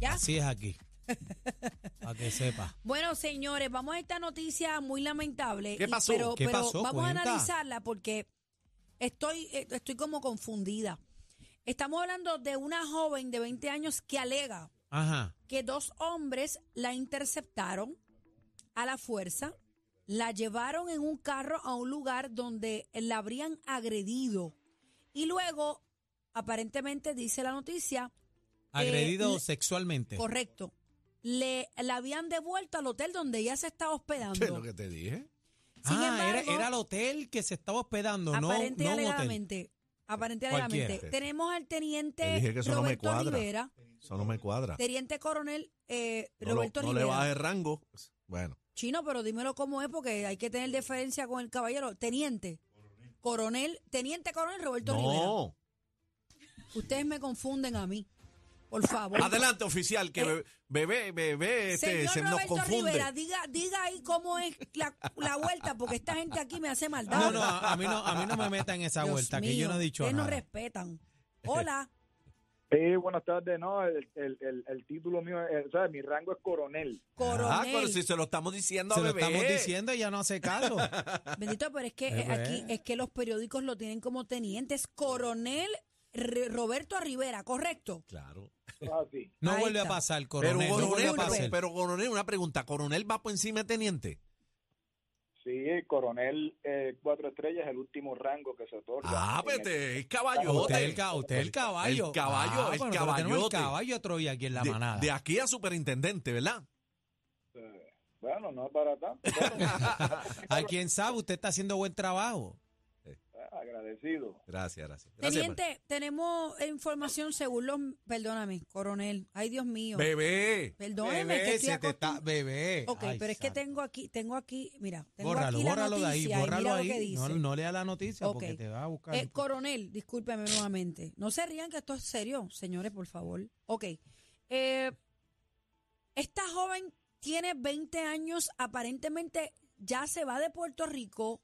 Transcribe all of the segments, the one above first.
¿Ya? Así es aquí. Para que sepa. Bueno, señores, vamos a esta noticia muy lamentable. ¿Qué y- pasó? pero ¿Qué pero pasó? vamos Cuenta. a analizarla porque estoy, eh, estoy como confundida. Estamos hablando de una joven de 20 años que alega Ajá. que dos hombres la interceptaron a la fuerza, la llevaron en un carro a un lugar donde la habrían agredido y luego, aparentemente, dice la noticia, Agredido le- sexualmente. correcto, le la habían devuelto al hotel donde ella se estaba hospedando. ¿Qué es lo que te dije? Sin ah, era, embargo, era el hotel que se estaba hospedando, no, aparente no alegadamente, aparente tenemos al Te teniente no me Roberto cuadra. Rivera, Eso no me cuadra. teniente coronel eh, No, lo- Roberto no le Rivera. bajes rango. Bueno, Chino, pero dímelo cómo es porque hay que tener deferencia con el caballero. Teniente, coronel, teniente coronel Roberto Rivera. no. Ustedes me confunden a mí. Por favor. Adelante, oficial, que Eh, bebé, bebé, este, Señor se nos Roberto confunde. Rivera, diga, diga ahí cómo es la, la vuelta, porque esta gente aquí me hace maldad. No, no, a a mí no, a mí no me meta en esa Dios vuelta, que yo no he dicho ustedes no nada. respetan. Hola. Sí, buenas tardes. No, el, el, el, el título mío, es, o sea, mi rango es coronel. Coronel. Ah, pero si se lo estamos diciendo Se a lo bebé. estamos diciendo y ya no hace caso. Bendito, pero es que Eh, eh, aquí es que los periódicos lo tienen como tenientes. Coronel R- Roberto Rivera, ¿correcto? Claro. Ah, sí. No Ahí vuelve a pasar, Pero coronel. no vuelve coronel, a pero, pasar. pero coronel, una pregunta. ¿Coronel va por encima de teniente? Sí, coronel eh, cuatro estrellas es el último rango que se otorga. Ah, es caballote. Usted es el, usted el caballo. El caballo, Ah, el bueno, tenemos el caballote. caballo de Troya aquí en la de, manada. de aquí a superintendente, ¿verdad? eh, bueno, no es para tanto. pero, A quien sabe, usted está haciendo buen trabajo. Agradecido. Gracias, gracias. Gracias, Teniente, tenemos información según los... Perdóname, coronel. Ay, Dios mío. Bebé. Perdóname, que Bebé, estoy se te está, bebé. Ok, Ay, pero es que tengo aquí, tengo aquí, mira, tengo Bórralo, aquí la bórralo de ahí, bórralo ahí. que. No, no lea la noticia porque te va a buscar. Eh, coronel, discúlpeme nuevamente. No se rían que esto es serio, señores, por favor. Ok. Eh, esta joven tiene 20 años, aparentemente ya se va de Puerto Rico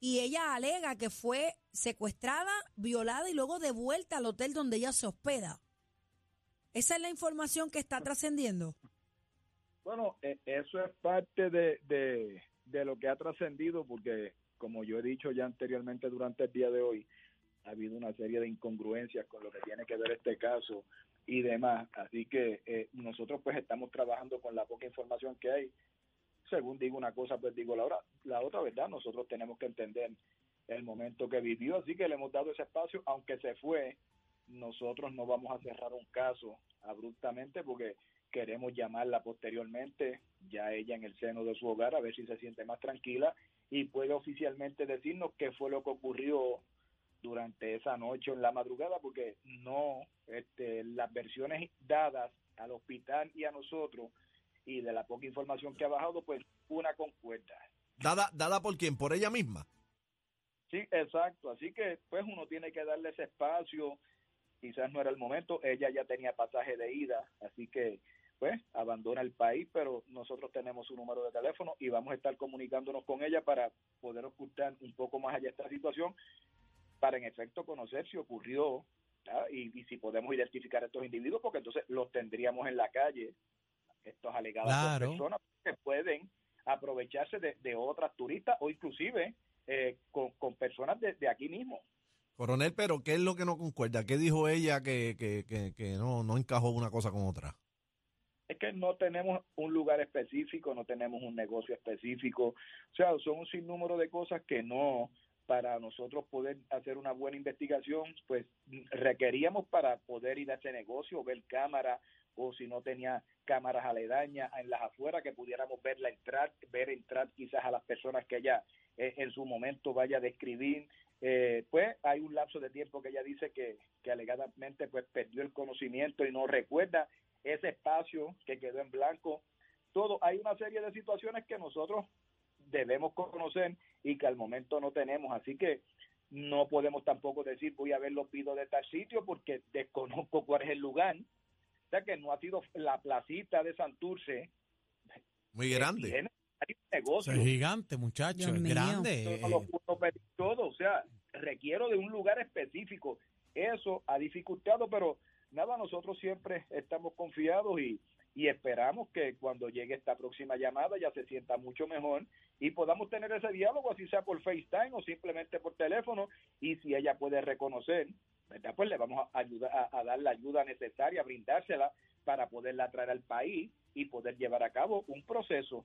y ella alega que fue secuestrada, violada y luego devuelta al hotel donde ella se hospeda. Esa es la información que está trascendiendo. Bueno, eh, eso es parte de, de, de lo que ha trascendido porque, como yo he dicho ya anteriormente durante el día de hoy, ha habido una serie de incongruencias con lo que tiene que ver este caso y demás. Así que eh, nosotros pues estamos trabajando con la poca información que hay. Según digo una cosa, pues digo la, otra, la otra, ¿verdad? Nosotros tenemos que entender el momento que vivió, así que le hemos dado ese espacio, aunque se fue, nosotros no vamos a cerrar un caso abruptamente porque queremos llamarla posteriormente, ya ella en el seno de su hogar, a ver si se siente más tranquila y puede oficialmente decirnos qué fue lo que ocurrió durante esa noche o en la madrugada, porque no, este, las versiones dadas al hospital y a nosotros y de la poca información que ha bajado, pues una concuerda. ¿Dada, ¿Dada por quién? ¿Por ella misma? Sí, exacto. Así que pues uno tiene que darle ese espacio. Quizás no era el momento. Ella ya tenía pasaje de ida, así que pues abandona el país, pero nosotros tenemos su número de teléfono y vamos a estar comunicándonos con ella para poder ocultar un poco más allá esta situación, para en efecto conocer si ocurrió y, y si podemos identificar a estos individuos, porque entonces los tendríamos en la calle, estos alegados Claro. personas que pueden aprovecharse de, de otras turistas o inclusive eh, con, con personas de, de aquí mismo. Coronel, pero ¿qué es lo que no concuerda? ¿Qué dijo ella que, que, que, que no, no encajó una cosa con otra? Es que no tenemos un lugar específico, no tenemos un negocio específico, o sea, son un sinnúmero de cosas que no, para nosotros poder hacer una buena investigación, pues requeríamos para poder ir a ese negocio, ver cámara o si no tenía cámaras aledañas en las afueras que pudiéramos verla entrar, ver entrar quizás a las personas que ella eh, en su momento vaya a describir Eh, pues hay un lapso de tiempo que ella dice que, alegadamente pues perdió el conocimiento y no recuerda ese espacio que quedó en blanco. Todo, hay una serie de situaciones que nosotros debemos conocer y que al momento no tenemos. Así que no podemos tampoco decir voy a ver los pidos de tal sitio porque desconozco cuál es el lugar. O sea que no ha sido la placita de Santurce. Muy grande. tiene varios Eso negocios. es gigante, muchacho, Dios es grande. Yo eh, no lo puedo pedir todo, o sea, requiero de un lugar específico. Eso ha dificultado, pero nada, nosotros siempre estamos confiados y, y esperamos que cuando llegue esta próxima llamada ya se sienta mucho mejor y podamos tener ese diálogo, así sea por FaceTime o simplemente por teléfono, y si ella puede reconocer, ¿verdad? pues le vamos a, ayudar, a, a dar la ayuda necesaria, brindársela para poderla traer al país y poder llevar a cabo un proceso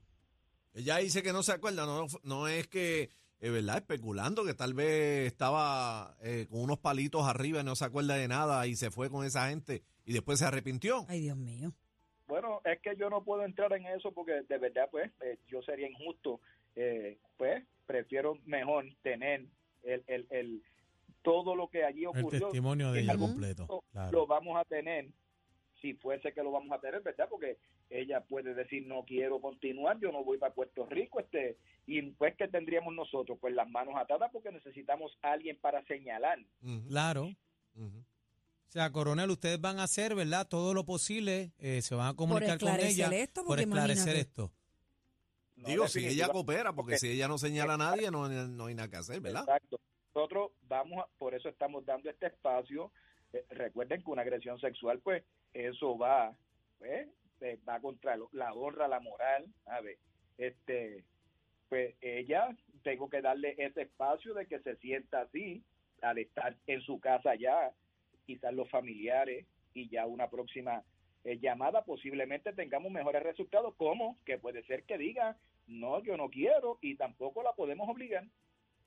Ella dice que no se acuerda, no, no es que, es verdad, especulando que tal vez estaba eh, con unos palitos arriba y no se acuerda de nada y se fue con esa gente y después se arrepintió. Ay, Dios mío. Bueno, es que yo no puedo entrar en eso porque de verdad, pues, eh, yo sería injusto. Eh, pues, prefiero mejor tener el, el, el todo lo que allí el ocurrió. testimonio de ella algún completo. Claro. Lo vamos a tener, si fuese que lo vamos a tener, ¿verdad? Porque ella puede decir, no quiero continuar, yo no voy para Puerto Rico, este y pues, ¿qué tendríamos nosotros? Pues las manos atadas porque necesitamos a alguien para señalar. Claro. O sea, coronel, ustedes van a hacer, ¿verdad? Todo lo posible, eh, se van a comunicar con esclarecer ella esto, por esclarecer imagínate. esto. No, Digo, si ella coopera, porque porque- si ella no señala a nadie, no, no hay nada que hacer, ¿verdad? Exacto. Nosotros vamos, a- por eso estamos dando este espacio. Eh, recuerden que una agresión sexual, pues, eso va, pues, eh, va contra la honra, la moral, a ver, este, pues ella, tengo que darle ese espacio de que se sienta así, al estar en su casa ya, quizás los familiares y ya una próxima eh, llamada posiblemente tengamos mejores resultados, como que puede ser que diga, no, yo no quiero y tampoco la podemos obligar.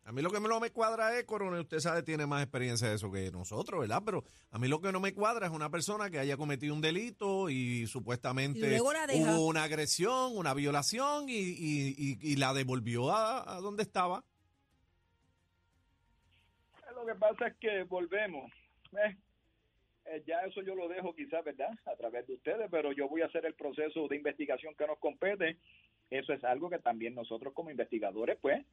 A mí lo que no me cuadra es, coronel, usted sabe, tiene más experiencia de eso que nosotros, ¿verdad? Pero a mí lo que no me cuadra es una persona que haya cometido un delito y supuestamente Y hubo una agresión, una violación y, y- y- y la devolvió a, a donde estaba. Lo que pasa es que volvemos. Eh, eh, ya eso yo lo dejo quizás, ¿verdad? A través de ustedes, pero yo voy a hacer el proceso de investigación que nos compete. Eso es algo que también nosotros como investigadores, pues,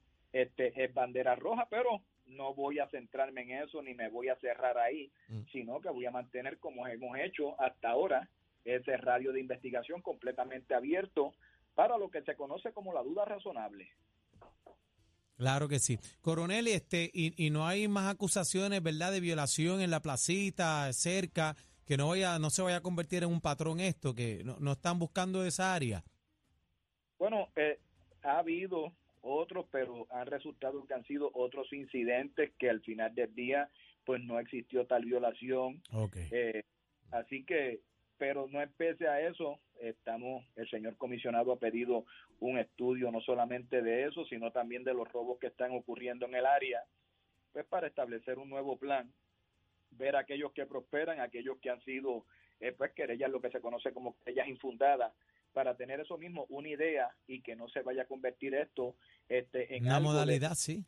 este es bandera roja, pero no voy a centrarme en eso ni me voy a cerrar ahí, Mm. sino que voy a mantener como hemos hecho hasta ahora ese radio de investigación completamente abierto para lo que se conoce como la duda razonable. Claro que sí. Coronel, este, y, y no hay más acusaciones, ¿verdad?, de violación en la placita, cerca, que no vaya, no se vaya a convertir en un patrón esto, que no, no están buscando esa área. Bueno, eh, ha habido otros, pero han resultado que han sido otros incidentes que al final del día, pues no existió tal violación. Ok. Eh, así que, pero no pese a eso, estamos, el señor comisionado ha pedido un estudio no solamente de eso, sino también de los robos que están ocurriendo en el área, pues para establecer un nuevo plan, ver aquellos que prosperan, aquellos que han sido, eh, pues querellas, lo que se conoce como querellas infundadas, para tener eso mismo, una idea y que no se vaya a convertir esto este, en Una algo de- modalidad, sí.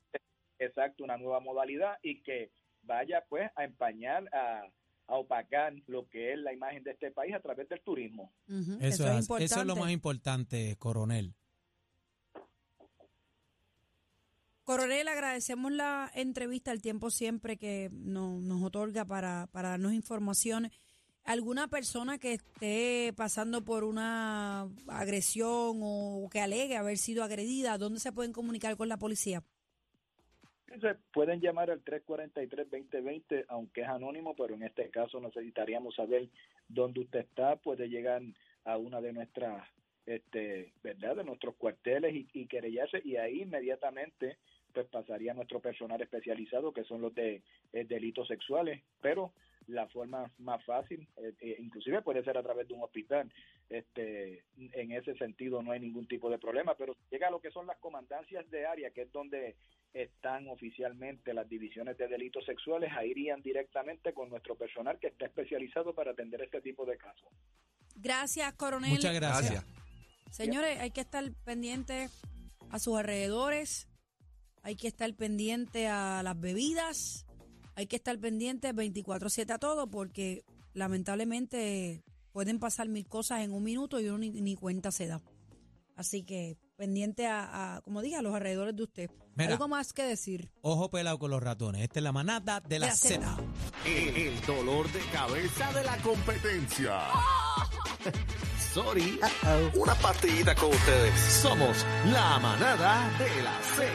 exacto, una nueva modalidad y que vaya pues a empañar, a, a opacar lo que es la imagen de este país a través del turismo. Eso, es, importante. eso es lo más importante, coronel. Coronel, agradecemos la entrevista, el tiempo siempre que nos, nos otorga para, para darnos información. ¿Alguna persona que esté pasando por una agresión o que alegue haber sido agredida, dónde se pueden comunicar con la policía? Se pueden llamar al 343-2020, aunque es anónimo, pero en este caso necesitaríamos saber dónde usted está. Puede llegar a una de nuestras, este, ¿verdad? De nuestros cuarteles y, querellarse, y ahí inmediatamente pues pasaría nuestro personal especializado, que son los de eh, delitos sexuales, pero la forma más fácil, eh, eh, inclusive puede ser a través de un hospital. Este, en ese sentido no hay ningún tipo de problema, pero llega a lo que son las comandancias de área, que es donde están oficialmente las divisiones de delitos sexuales, ahí irían directamente con nuestro personal que está especializado para atender este tipo de casos. Gracias, coronel. Muchas gracias. Gracias. Señores, hay que estar pendientes a sus alrededores. hay que estar pendiente a las bebidas, hay que estar pendiente 24/7 a todo porque lamentablemente pueden pasar mil cosas en un minuto y uno ni, ni cuenta se da. Así que pendiente a, a, como dije, a los alrededores de usted. Mira. Algo más que decir. Ojo pelado con los ratones. Esta es la manada de la, Z. Zeta. El dolor de cabeza de la competencia. Sorry. Una partidita con ustedes. Somos la manada de la Z.